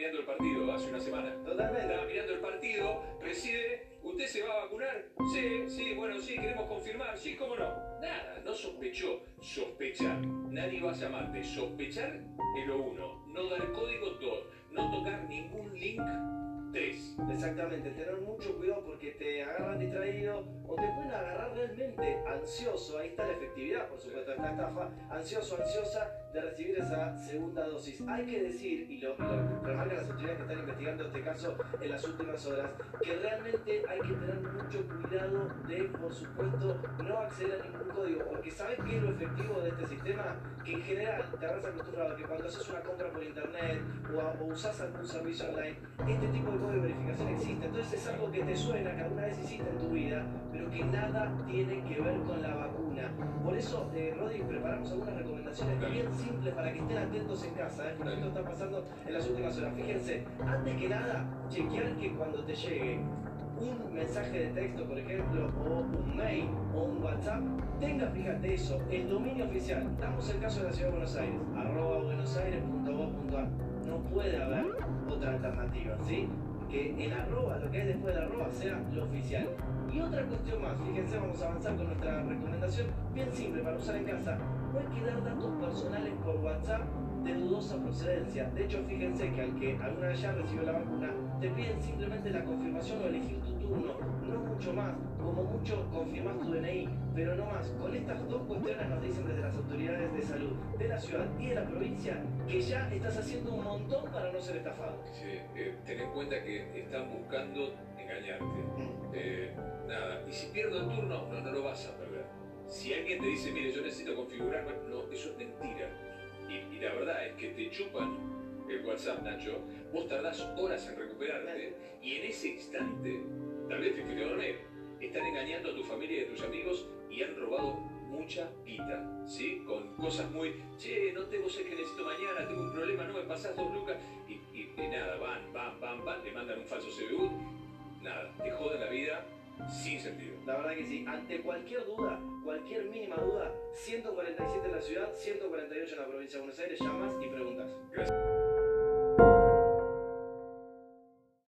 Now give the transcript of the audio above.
mirando el partido hace una semana. Totalmente. Estaba mirando el partido, preside, ¿usted se va a vacunar? Sí, sí, bueno, sí, queremos confirmar, sí, cómo no. Nada, no sospechó, sospechar. Nadie va a llamarte. Sospechar es lo uno, no dar código dos, no tocar ningún link tres. Exactamente, tener mucho cuidado porque te agarran distraído o te pueden realmente ansioso, ahí está la efectividad, por supuesto, esta estafa, ansioso, ansiosa de recibir esa segunda dosis. Hay que decir, y lo, lo remarcan las autoridades que están investigando este caso en las últimas horas, que realmente hay que tener mucho cuidado de, por supuesto, no acceder a ningún código, porque ¿sabes qué es lo efectivo de este sistema? Que en general te habrás acostumbrado que cuando haces una compra por internet o, o usas algún servicio online, este tipo de código de verificación existe. Entonces es algo que te suena, que alguna vez hiciste en tu vida, pero que nada tiene que ver con la vacuna. Por eso, eh, Rodi, preparamos algunas recomendaciones bien simples para que estén atentos en casa, ¿eh? porque esto está pasando en las últimas horas. Fíjense, antes que nada, chequear que cuando te llegue un mensaje de texto, por ejemplo, o un mail o un WhatsApp, tenga, fíjate eso, el dominio oficial. Damos el caso de la Ciudad de Buenos Aires, arroba buenosaires.gov.ar. No puede haber otra alternativa, ¿sí? Que el arroba, lo que hay después del arroba, sea lo oficial. Y otra cuestión más, fíjense, vamos a avanzar con nuestra recomendación bien simple para usar en casa. No hay que dar datos personales por WhatsApp de dudosa procedencia. De hecho, fíjense que al que alguna vez ya recibió la vacuna, te piden simplemente la confirmación o elegir tu turno, no mucho más. Como mucho confirmas tu DNI, pero no más. Con estas dos cuestiones nos dicen desde las autoridades de salud de la ciudad y de la provincia que ya estás haciendo un montón para no ser estafado. Sí, eh, ten en cuenta que están buscando engañarte. Eh, nada, y si pierdo el turno, no, no lo vas a perder. Si alguien te dice, mire, yo necesito configurarme, no, eso es mentira. Y, y la verdad es que te chupan el WhatsApp, Nacho, vos tardás horas en recuperarte y en ese instante, tal vez te dormir, están engañando a tu familia y a tus amigos y han robado mucha guita, ¿sí? Con cosas muy, che, no tengo sé que necesito mañana, tengo un problema, no me pasás dos lucas, y, y- y nada, van, van, van, van, te mandan un falso CBU, nada, te joden la vida sin sentido. La verdad que sí, ante cualquier duda, cualquier mínima duda, 147 en la ciudad, 148 en la provincia de Buenos Aires, llamas y preguntas.